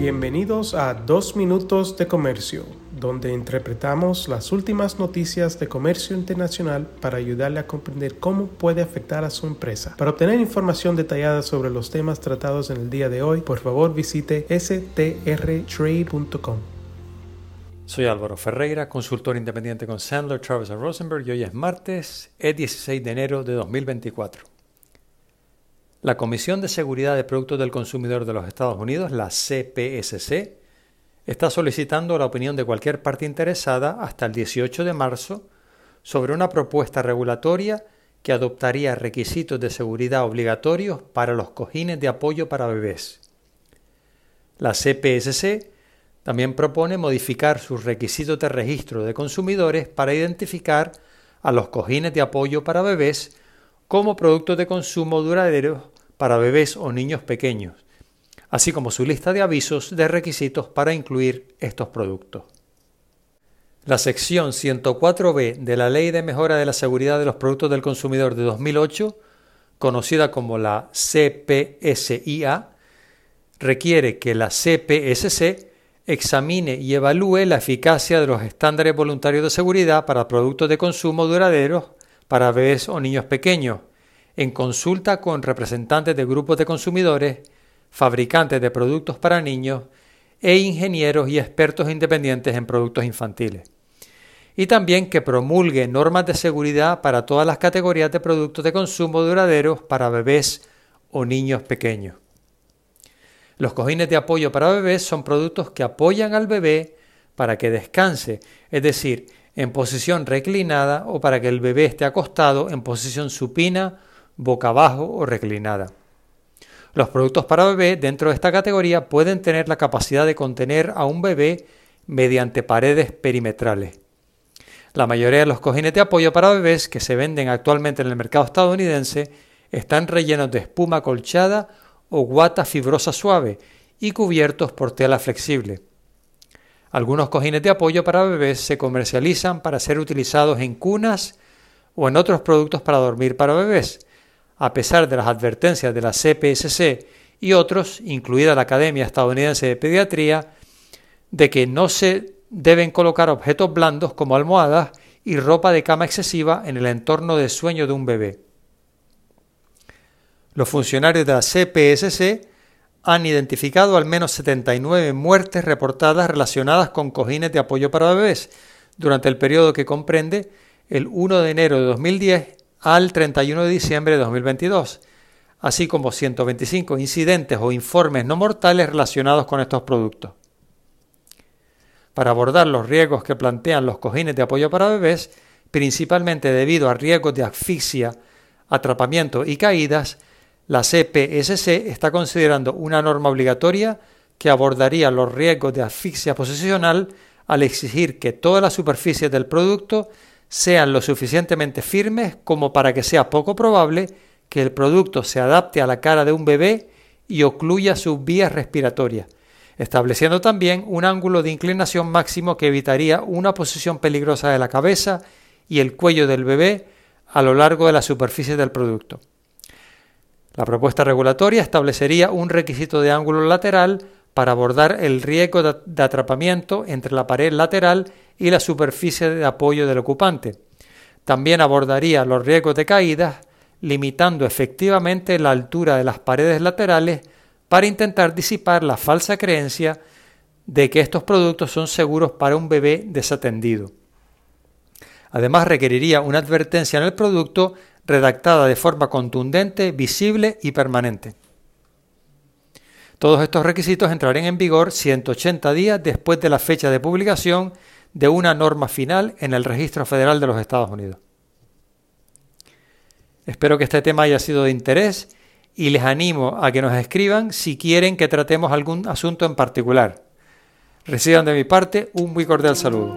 Bienvenidos a Dos Minutos de Comercio, donde interpretamos las últimas noticias de comercio internacional para ayudarle a comprender cómo puede afectar a su empresa. Para obtener información detallada sobre los temas tratados en el día de hoy, por favor visite strtrade.com. Soy Álvaro Ferreira, consultor independiente con Sandler, Travis Rosenberg y hoy es martes, el 16 de enero de 2024. La Comisión de Seguridad de Productos del Consumidor de los Estados Unidos, la CPSC, está solicitando la opinión de cualquier parte interesada hasta el 18 de marzo sobre una propuesta regulatoria que adoptaría requisitos de seguridad obligatorios para los cojines de apoyo para bebés. La CPSC también propone modificar sus requisitos de registro de consumidores para identificar a los cojines de apoyo para bebés como productos de consumo duradero para bebés o niños pequeños, así como su lista de avisos de requisitos para incluir estos productos. La sección 104b de la Ley de Mejora de la Seguridad de los Productos del Consumidor de 2008, conocida como la CPSIA, requiere que la CPSC examine y evalúe la eficacia de los estándares voluntarios de seguridad para productos de consumo duraderos para bebés o niños pequeños, en consulta con representantes de grupos de consumidores, fabricantes de productos para niños e ingenieros y expertos independientes en productos infantiles. Y también que promulgue normas de seguridad para todas las categorías de productos de consumo duraderos para bebés o niños pequeños. Los cojines de apoyo para bebés son productos que apoyan al bebé para que descanse, es decir, en posición reclinada o para que el bebé esté acostado en posición supina, boca abajo o reclinada. Los productos para bebé dentro de esta categoría pueden tener la capacidad de contener a un bebé mediante paredes perimetrales. La mayoría de los cojines de apoyo para bebés que se venden actualmente en el mercado estadounidense están rellenos de espuma colchada o guata fibrosa suave y cubiertos por tela flexible. Algunos cojines de apoyo para bebés se comercializan para ser utilizados en cunas o en otros productos para dormir para bebés, a pesar de las advertencias de la CPSC y otros, incluida la Academia Estadounidense de Pediatría, de que no se deben colocar objetos blandos como almohadas y ropa de cama excesiva en el entorno de sueño de un bebé. Los funcionarios de la CPSC han identificado al menos 79 muertes reportadas relacionadas con cojines de apoyo para bebés durante el periodo que comprende el 1 de enero de 2010 al 31 de diciembre de 2022, así como 125 incidentes o informes no mortales relacionados con estos productos. Para abordar los riesgos que plantean los cojines de apoyo para bebés, principalmente debido a riesgos de asfixia, atrapamiento y caídas, la CPSC está considerando una norma obligatoria que abordaría los riesgos de asfixia posicional al exigir que todas las superficies del producto sean lo suficientemente firmes como para que sea poco probable que el producto se adapte a la cara de un bebé y ocluya sus vías respiratorias, estableciendo también un ángulo de inclinación máximo que evitaría una posición peligrosa de la cabeza y el cuello del bebé a lo largo de la superficie del producto. La propuesta regulatoria establecería un requisito de ángulo lateral para abordar el riesgo de atrapamiento entre la pared lateral y la superficie de apoyo del ocupante. También abordaría los riesgos de caídas, limitando efectivamente la altura de las paredes laterales para intentar disipar la falsa creencia de que estos productos son seguros para un bebé desatendido. Además, requeriría una advertencia en el producto redactada de forma contundente, visible y permanente. Todos estos requisitos entrarán en vigor 180 días después de la fecha de publicación de una norma final en el Registro Federal de los Estados Unidos. Espero que este tema haya sido de interés y les animo a que nos escriban si quieren que tratemos algún asunto en particular. Reciban de mi parte un muy cordial saludo.